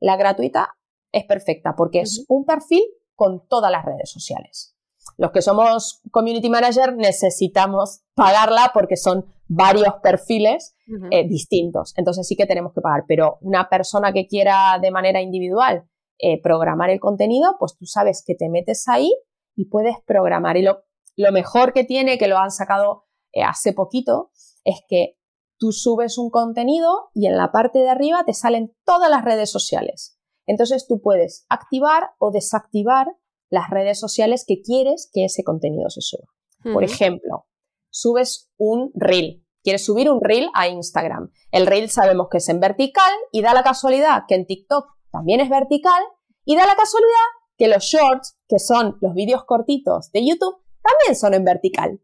la gratuita es perfecta porque es un perfil con todas las redes sociales. Los que somos community manager necesitamos pagarla porque son varios perfiles eh, distintos. Entonces sí que tenemos que pagar. Pero una persona que quiera de manera individual eh, programar el contenido, pues tú sabes que te metes ahí y puedes programar. Y lo, lo mejor que tiene, que lo han sacado eh, hace poquito, es que tú subes un contenido y en la parte de arriba te salen todas las redes sociales. Entonces tú puedes activar o desactivar las redes sociales que quieres que ese contenido se suba. Por ejemplo, subes un reel. Quieres subir un reel a Instagram. El reel sabemos que es en vertical y da la casualidad que en TikTok también es vertical y da la casualidad que los shorts, que son los vídeos cortitos de YouTube, también son en vertical.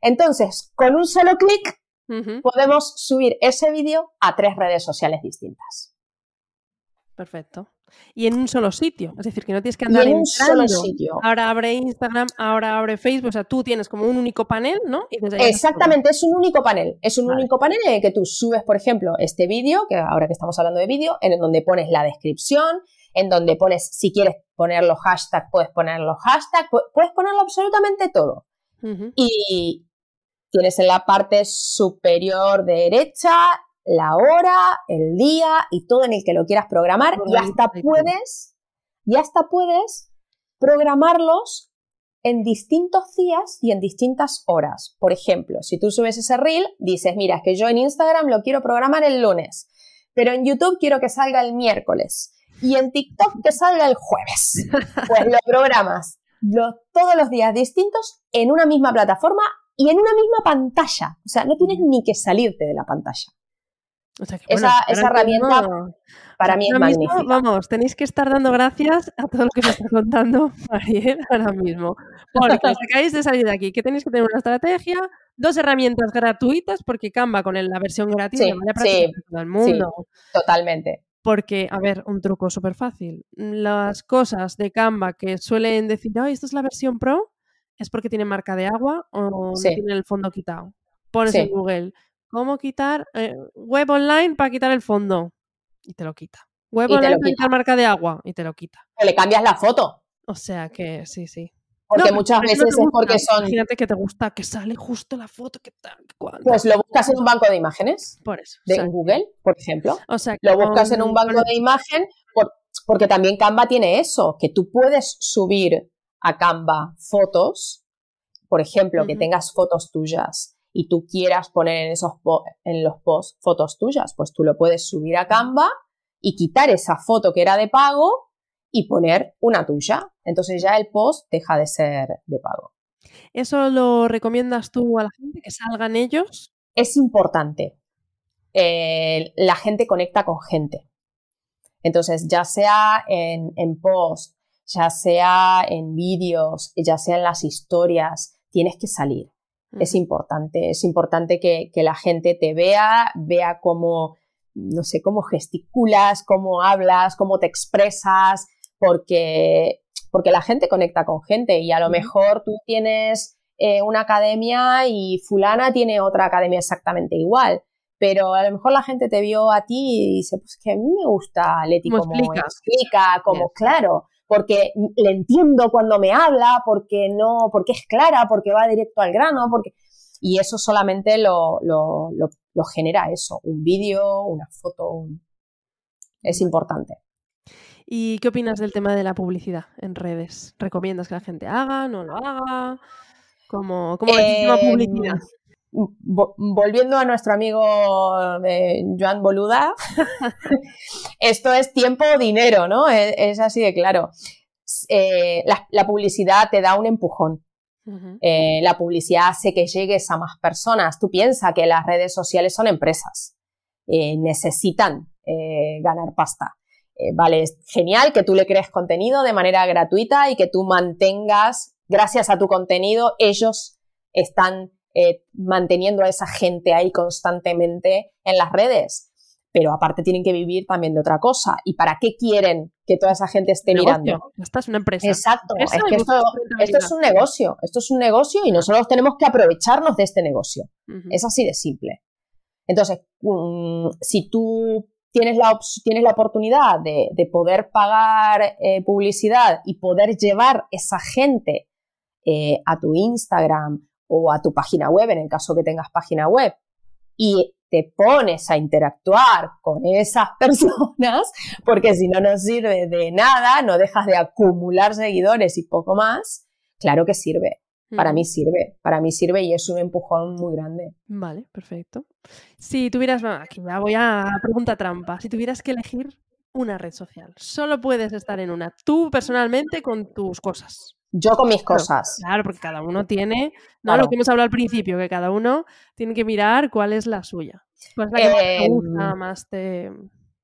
Entonces, con un solo clic podemos subir ese vídeo a tres redes sociales distintas. Perfecto. Y en un solo sitio. Es decir, que no tienes que Y andar en un solo sitio. Ahora abre Instagram, ahora abre Facebook. O sea, tú tienes como un único panel, ¿no? Y. Exactamente, es un único panel. Es un Vale. único panel en el que tú subes, por ejemplo, este vídeo, que ahora que estamos hablando de vídeo, en donde pones la descripción, en donde pones, si quieres poner los hashtags, puedes poner los hashtags, pu- puedes ponerlo absolutamente todo. Y tienes en la parte superior derecha la hora, el día y todo en el que lo quieras programar y hasta puedes, y hasta puedes programarlos en distintos días y en distintas horas. Por ejemplo, si tú subes ese reel, dices, mira, es que yo en Instagram lo quiero programar el lunes, pero en YouTube quiero que salga el miércoles y en TikTok que salga el jueves. Pues lo programas lo- todos los días distintos en una misma plataforma y en una misma pantalla. O sea, no tienes ni que salirte de la pantalla. O sea, que, Esa- bueno, esa herramienta Para mí es mismo, magnífica. vamos, tenéis que estar dando gracias a todo lo que os está contando Mariel ahora mismo. Porque os acabáis de salir de aquí, que tenéis que tener una estrategia, dos herramientas gratuitas, porque Canva con la versión gratis Sí, sí, a todo el mundo. Totalmente. Porque, a ver, un truco súper fácil. Las cosas de Canva que suelen decir, ay, esto es la versión pro, es porque tiene marca de agua o no tiene el fondo quitado. Pones Sí. en Google, ¿cómo quitar eh, web online para quitar el fondo? Y te lo quita. Web Y online para quita. quitar marca de agua y te lo quita. O le cambias la foto. O sea que sí, sí. Porque No, muchas no veces es porque son. Imagínate que te gusta, que sale justo la foto, que tal, cual. Pues lo buscas en un banco de imágenes Por eso. de o sea, Google, por ejemplo. o sea, Lo buscas en un banco de imagen por- porque también Canva tiene eso, que tú puedes subir a Canva fotos, por ejemplo, que tengas fotos tuyas y tú quieras poner en esos en los posts fotos tuyas, pues tú lo puedes subir a Canva y quitar esa foto que era de pago y poner una tuya. Entonces ya el post deja de ser de pago. ¿Eso lo recomiendas tú a la gente, que salgan ellos? Es importante. Eh, la gente conecta con gente. Entonces, ya sea en, en post, ya sea en vídeos, ya sea en las historias, tienes que salir. Es importante, es importante que, que, la gente te vea, vea cómo, no sé, cómo gesticulas, cómo hablas, cómo te expresas, porque, porque la gente conecta con gente y a lo mejor tú tienes eh, una academia y fulana tiene otra academia exactamente igual. Pero a lo mejor la gente te vio a ti y dice, pues que a mí me gusta Leti como explica, como claro, porque le entiendo cuando me habla, porque no, porque es clara, porque va directo al grano, porque y eso solamente lo, lo, lo, genera eso, un vídeo, una foto, es importante. ¿Y qué opinas del tema de la publicidad en redes? ¿Recomiendas que la gente haga, no lo haga? ¿Cómo, cómo eh, publicidad? volviendo a nuestro amigo eh, Joan Boluda, esto es tiempo o dinero, ¿no? Es, así de claro. Eh, la, publicidad te da un empujón. Eh, la publicidad hace que llegues a más personas. Tú piensas que las redes sociales son empresas. necesitan ganar pasta. Vale, es genial que tú le crees contenido de manera gratuita y que tú mantengas, gracias a tu contenido, ellos están eh, manteniendo a esa gente ahí constantemente en las redes. Pero aparte tienen que vivir también de otra cosa. ¿Y para qué quieren que toda esa gente esté mirando? Esta es una empresa. Exacto. es que esto, es un negocio. Esto es un negocio y nosotros tenemos que aprovecharnos de este negocio. Es así de simple. Entonces, mm, si tú tienes la, tienes la oportunidad de, poder pagar eh, publicidad y poder llevar esa gente eh, a tu Instagram o a tu página web, en el caso que tengas página web, y te pones a interactuar con esas personas, porque si no nos sirve de nada, no dejas de acumular seguidores y poco más, claro que sirve. Para mí sirve, para mí sirve y es un empujón muy grande. Vale, perfecto. Si tuvieras, aquí ya voy a pregunta trampa, si tuvieras que elegir una red social, solo puedes estar en una, tú personalmente con tus cosas. Yo con mis cosas. Claro, porque cada uno tiene, no lo que hemos hablado al principio, que cada uno tiene que mirar cuál es la suya. ¿Cuál es la que más te gusta, em, más te...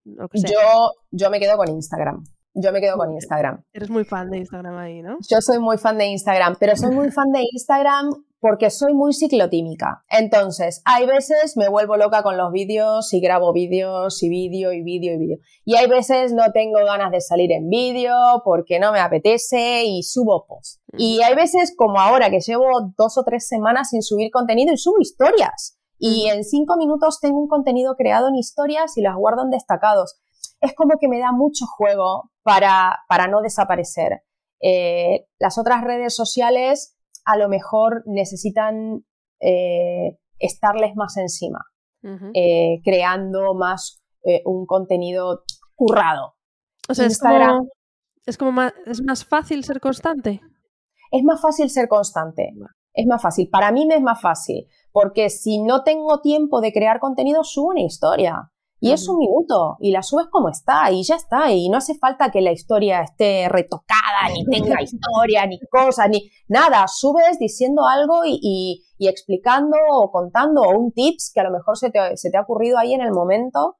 Yo, yo me quedo con Instagram. Yo me quedo con Instagram. Eres muy fan de Instagram ahí, ¿no? Yo soy muy fan de Instagram, pero soy muy fan de Instagram porque soy muy ciclotímica. Entonces, hay veces me vuelvo loca con los vídeos y grabo vídeos y vídeo y vídeo y vídeo. Y hay veces no tengo ganas de salir en vídeo porque no me apetece y subo post. Y hay veces como ahora que llevo dos o tres semanas sin subir contenido y subo historias. Y en cinco minutos tengo un contenido creado en historias y las guardo en destacados. Es como que me da mucho juego para, para no desaparecer. Eh, las otras redes sociales a lo mejor necesitan eh, estarles más encima, eh, creando más un contenido currado. O sea, Instagram, es como, más, es más fácil ser constante. Es más fácil ser constante. Es más fácil. Para mí me es más fácil. Porque si no tengo tiempo de crear contenido, subo una historia. Y es un minuto y la subes como está y ya está. Y no hace falta que la historia esté retocada, ni tenga historia, ni cosas, ni nada. Subes diciendo algo y, explicando o contando o un tips que a lo mejor se te, ha ocurrido ahí en el momento.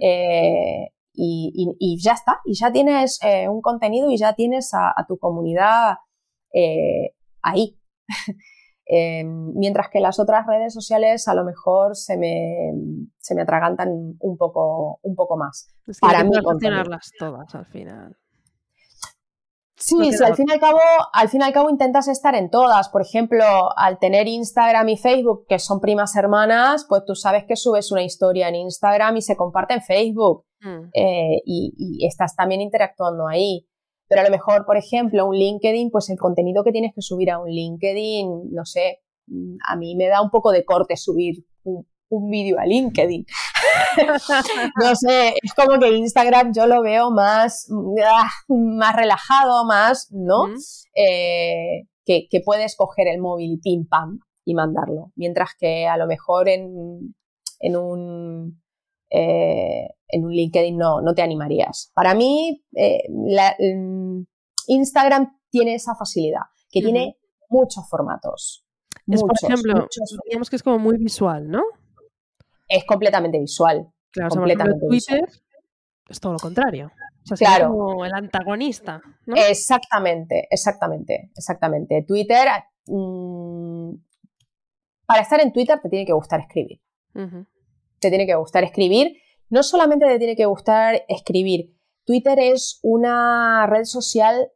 Eh, y, ya está. Y ya tienes eh, un contenido y ya tienes a, tu comunidad eh, ahí. Em, mientras que las otras redes sociales a lo mejor se me, se me atragantan un poco, un poco más. para mí. todas al final. Sí, sí al fin, y al, cabo, al fin y al cabo intentas estar en todas. Por ejemplo, al tener Instagram y Facebook, que son primas hermanas, pues tú sabes que subes una historia en Instagram y se comparte en Facebook. Mm. Eh, y, estás también interactuando ahí. Pero a lo mejor, por ejemplo, un LinkedIn, pues el contenido que tienes que subir a un LinkedIn, no sé, mm, a mí me da un poco de corte subir un, vídeo a LinkedIn. no sé, es como que Instagram yo lo veo más, ah, más relajado, más, ¿no? Eh, que, puedes coger el móvil y pim pam y mandarlo. Mientras que a lo mejor en, en un, eh, en un LinkedIn no, no te animarías. Para mí, eh, mm, Instagram tiene esa facilidad, que tiene muchos formatos. Es, por ejemplo, digamos que es como muy visual, ¿no? Es completamente visual. Claro, completamente Twitter es todo lo contrario. O sea, claro. como el antagonista. ¿no? Exactamente, exactamente, exactamente. Twitter, mmm, para estar en Twitter te tiene que gustar escribir. Te tiene que gustar escribir. No solamente te tiene que gustar escribir. Twitter es una red social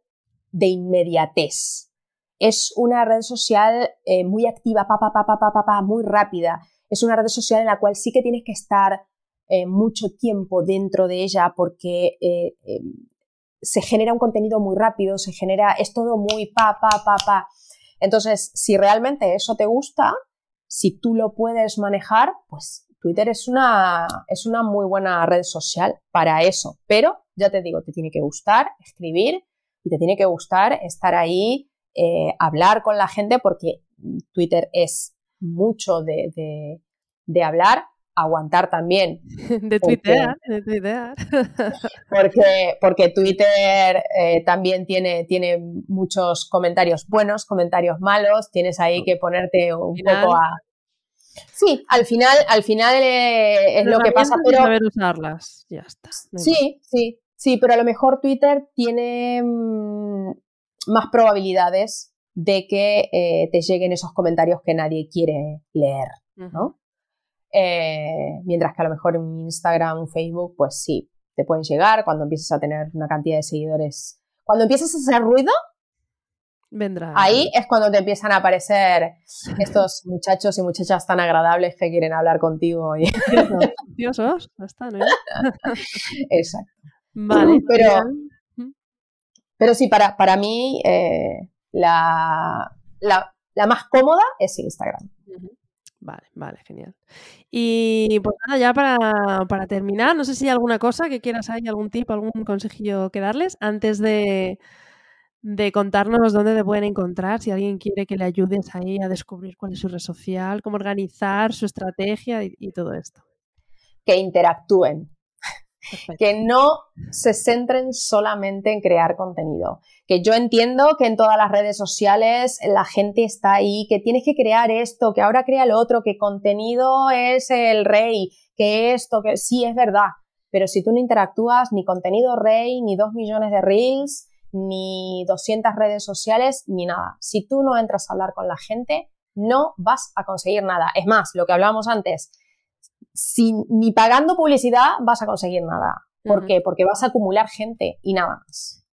de inmediatez. Es una red social eh, muy activa, pa, pa, pa, pa, muy rápida. Es una red social en la cual sí que tienes que estar eh, mucho tiempo dentro de ella porque eh, se genera un contenido muy rápido, se genera, es todo muy pa, pa, pa, pa. Entonces, si realmente eso te gusta, si tú lo puedes manejar, pues Twitter es una, es una muy buena red social para eso. Pero, ya te digo, te tiene que gustar escribir y te tiene que gustar estar ahí, eh, hablar con la gente, porque Twitter es mucho de, de, hablar, aguantar también. De Twitter, de Twitter. Porque, porque Twitter eh, también tiene, tiene muchos comentarios buenos, comentarios malos, tienes ahí que ponerte un poco a... Sí, al final, al final eh, es lo que pasa, pero... Saber usarlas, ya está. Sí, sí, sí, pero a lo mejor Twitter tiene mm, más probabilidades de que eh, te lleguen esos comentarios que nadie quiere leer, ¿no? Eh, mientras que a lo mejor en Instagram, Facebook, pues sí, te pueden llegar cuando empiezas a tener una cantidad de seguidores. Cuando empiezas a hacer ruido, vendrá. Ahí es cuando te empiezan a aparecer estos muchachos y muchachas tan agradables que quieren hablar contigo. Y... Están, ¿eh? Exacto. Vale. Pero, pero sí, para, para mí eh, la, la, la, más cómoda es Instagram. Vale, vale, genial. Y pues nada, ya para, para, terminar, no sé si hay alguna cosa que quieras, hay algún tip, algún consejillo que darles antes de, de contarnos dónde te pueden encontrar, si alguien quiere que le ayudes ahí a descubrir cuál es su red social, cómo organizar su estrategia y, todo esto. Que interactúen, que no se centren solamente en crear contenido. Que yo entiendo que en todas las redes sociales la gente está ahí, que tienes que crear esto, que ahora crea lo otro, que contenido es el rey, que esto, que sí es verdad. Pero si tú no interactúas, ni contenido rey, ni dos millones de reels, ni 200 redes sociales, ni nada. Si tú no entras a hablar con la gente, no vas a conseguir nada. Es más, lo que hablábamos antes, ni pagando publicidad vas a conseguir nada. ¿Por qué? Porque vas a acumular gente y nada más.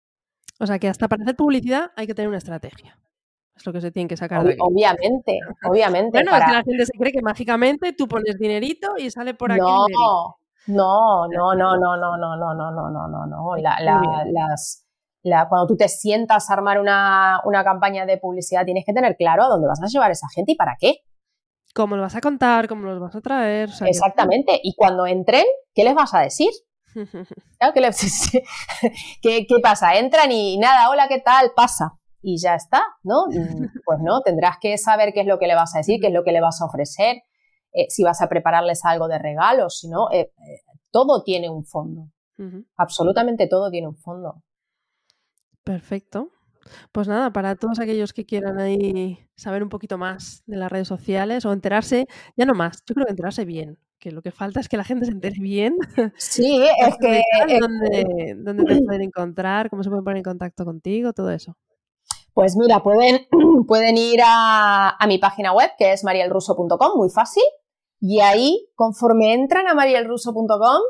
O sea que hasta para hacer publicidad hay que tener una estrategia. Es lo que se tiene que sacar de aquí. Obviamente, obviamente. bueno, es que la gente se cree que mágicamente tú pones dinerito y sale por aquí. No, no, no, no, no, no, no, no, no, no, no, no, no. las, cuando tú te sientas a armar una, campaña de publicidad, tienes que tener claro a dónde vas a llevar a esa gente y para qué. ¿Cómo lo vas a contar? ¿Cómo los vas a traer? Exactamente. Y cuando entren, ¿qué les vas a decir? ¿Qué, ¿Qué, pasa? Entran y nada, hola, ¿qué tal? Pasa. Y ya está, ¿no? Pues no, tendrás que saber qué es lo que le vas a decir, qué es lo que le vas a ofrecer, eh, si vas a prepararles algo de regalo, si no, eh, eh, todo tiene un fondo. Absolutamente todo tiene un fondo. Perfecto. Pues nada, para todos aquellos que quieran ahí saber un poquito más de las redes sociales o enterarse, ya no más, yo creo que enterarse bien, que lo que falta es que la gente se entere bien. Sí, es que... ¿Dónde, ¿Dónde, te pueden encontrar? ¿Cómo se pueden poner en contacto contigo? Todo eso. Pues mira, pueden, pueden ir a, a mi página web, que es marielruso.com, muy fácil, y ahí, conforme entran a marielruso.com,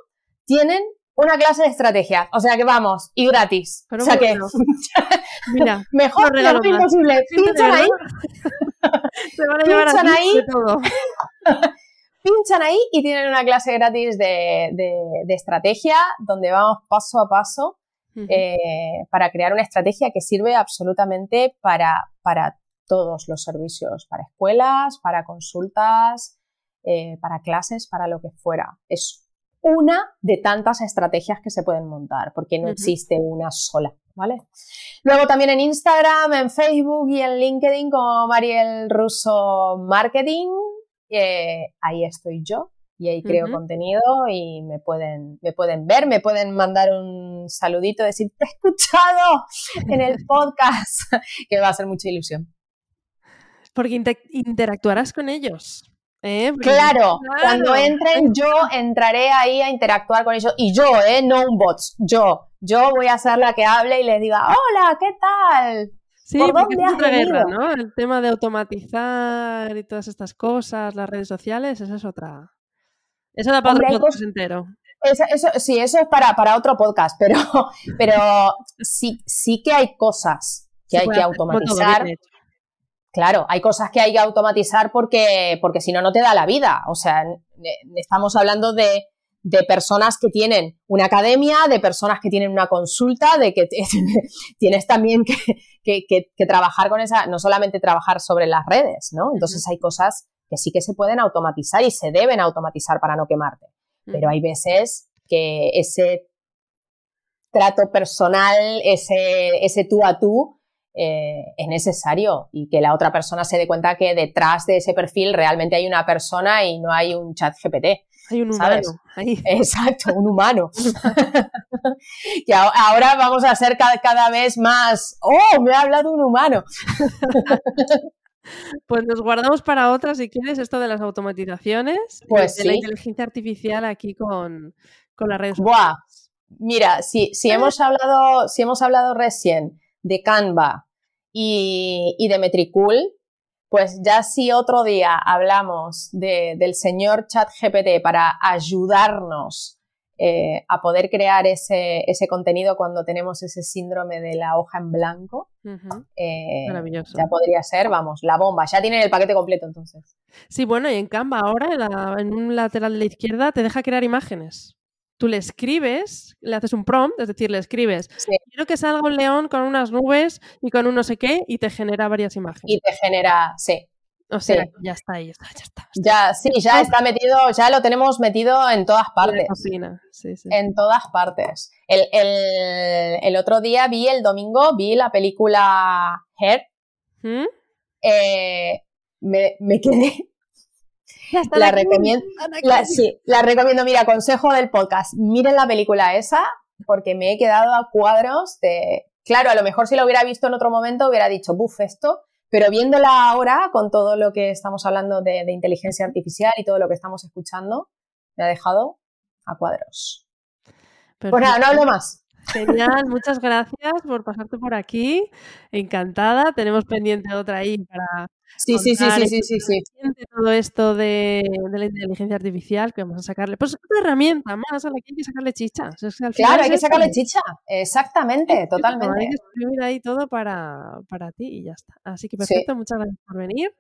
tienen una clase de estrategia. O sea que vamos, y gratis. o sea que, Mira, mejor, mejor imposible. Pinchan ahí. Se van a llevar pinchan ahí. todo. pinchan ahí y tienen una clase gratis de, de, estrategia donde vamos paso a paso eh, para crear una estrategia que sirve absolutamente para, para todos los servicios, para escuelas, para consultas, eh, para clases, para lo que fuera. Es una de tantas estrategias que se pueden montar, porque no existe una sola, ¿vale? Luego también en Instagram, en Facebook y en LinkedIn como Mariel Russo Marketing, ahí estoy yo. y ahí creo contenido y me pueden, me pueden ver, me pueden mandar un saludito, decir, te he escuchado en el podcast, que va a hacer mucha ilusión. Porque interactuarás con ellos. ¿Eh? Claro, cuando entren yo entraré ahí a interactuar con ellos y yo, ¿eh? no un bot, yo, yo voy a ser la que hable y les diga, hola, ¿qué tal? Sí, ¿Por dónde has otra guerra, ¿no? El tema de automatizar y todas estas cosas, las redes sociales, esa es otra. Eso da para otro podcast entero. sí, eso es para, para otro podcast, pero, pero sí, sí que hay cosas que hay que automatizar. Claro, hay cosas que hay que automatizar porque, porque si no, no te da la vida. O sea, estamos hablando de, personas que tienen una academia, de personas que tienen una consulta, de que tienes también que, trabajar con esa, no solamente trabajar sobre las redes, ¿no? Entonces hay cosas que sí que se pueden automatizar y se deben automatizar para no quemarte. Pero hay veces que ese trato personal, ese, ese tú a tú, eh, es necesario y que la otra persona se dé cuenta que detrás de ese perfil realmente hay una persona y no hay un chat GPT. Hay un humano. Exacto, un humano. y ahora vamos a ser cada, vez más, oh, me ha hablado un humano. Pues nos guardamos para otras, si quieres, esto de las automatizaciones, pues de la inteligencia artificial aquí con, con las redes sociales. Mira, si, si, hemos hablado, si hemos hablado recién de Canva y, de Metricool, pues ya si otro día hablamos del señor ChatGPT para ayudarnos eh, a poder crear ese, contenido cuando tenemos ese síndrome de la hoja en blanco, eh, ya podría ser, vamos, la bomba. Ya tienen el paquete completo entonces. Sí, bueno, y en Canva ahora, en un lateral de la izquierda, te deja crear imágenes tú le escribes, le haces un prompt, es decir, le escribes, quiero que salga un león con unas nubes y con un no sé qué, y te genera varias imágenes. Y te genera, sí. O sea, ya está ahí, ya está. Ya, sí, ya está metido, ya lo tenemos metido en todas partes. Sí, sí. En todas partes. El, otro día vi, el domingo, vi la película Hair. ¿Mm? Eh, me, me quedé la recomiendo, sí, la recomiendo. Mira, consejo del podcast. Miren la película esa porque me he quedado a cuadros de... Claro, a lo mejor si la hubiera visto en otro momento hubiera dicho, buf, esto, pero viéndola ahora con todo lo que estamos hablando de, inteligencia artificial y todo lo que estamos escuchando, me ha dejado a cuadros. Pues nada, no hablo más. Genial, muchas gracias por pasarte por aquí. Encantada. Tenemos pendiente otra ahí para. Sí, sí, sí, sí, sí, sí, Todo esto de, la inteligencia artificial que vamos a sacarle. Pues otra herramienta más a la que hay que sacarle chicha. claro, hay que sacarle chicha. Exactamente, totalmente. Hay que escribir ahí todo para, ti y ya está. Así que perfecto, muchas gracias por venir.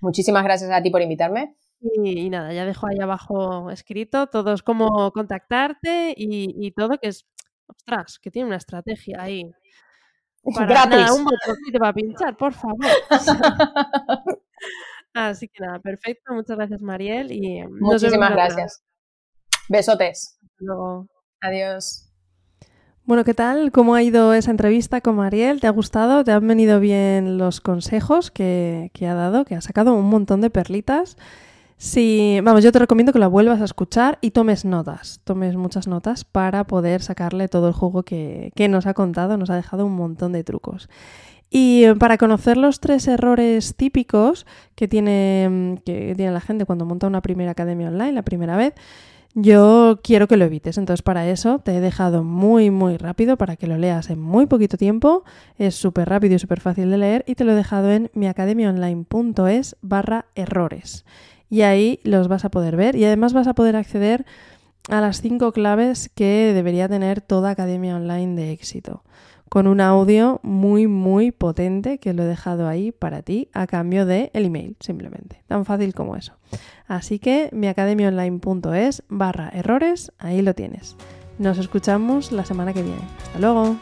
Muchísimas gracias a ti por invitarme. Y, nada, ya dejo ahí abajo escrito todo es cómo contactarte y, y todo, que es Ostras, que tiene una estrategia ahí. Para Gratis. un botoncito para pinchar, por favor. Así que nada, perfecto. Muchas gracias, Mariel. Y Muchísimas gracias. Besotes. Hasta luego. Adiós. Bueno, ¿qué tal? ¿Cómo ha ido esa entrevista con Mariel? ¿Te ha gustado? ¿Te han venido bien los consejos que, que ha dado? Que ha sacado un montón de perlitas. Sí, vamos, yo te recomiendo que la vuelvas a escuchar y tomes notas, tomes muchas notas para poder sacarle todo el juego que, nos ha contado, nos ha dejado un montón de trucos. Y eh, para conocer los tres errores típicos que tiene, que tiene la gente cuando monta una primera academia online, la primera vez, yo quiero que lo evites. Entonces, para eso te he dejado muy, muy rápido para que lo leas en muy poquito tiempo. Es súper rápido y súper fácil de leer y te lo he dejado en miacademiaonline.es barra errores y ahí los vas a poder ver. Y además vas a poder acceder a las cinco claves que debería tener toda academia online de éxito con un audio muy muy potente que lo he dejado ahí para ti a cambio de el email simplemente. Tan fácil como eso. Así que miacademiaonline.es barra errores ahí lo tienes. Nos escuchamos la semana que viene. Hasta luego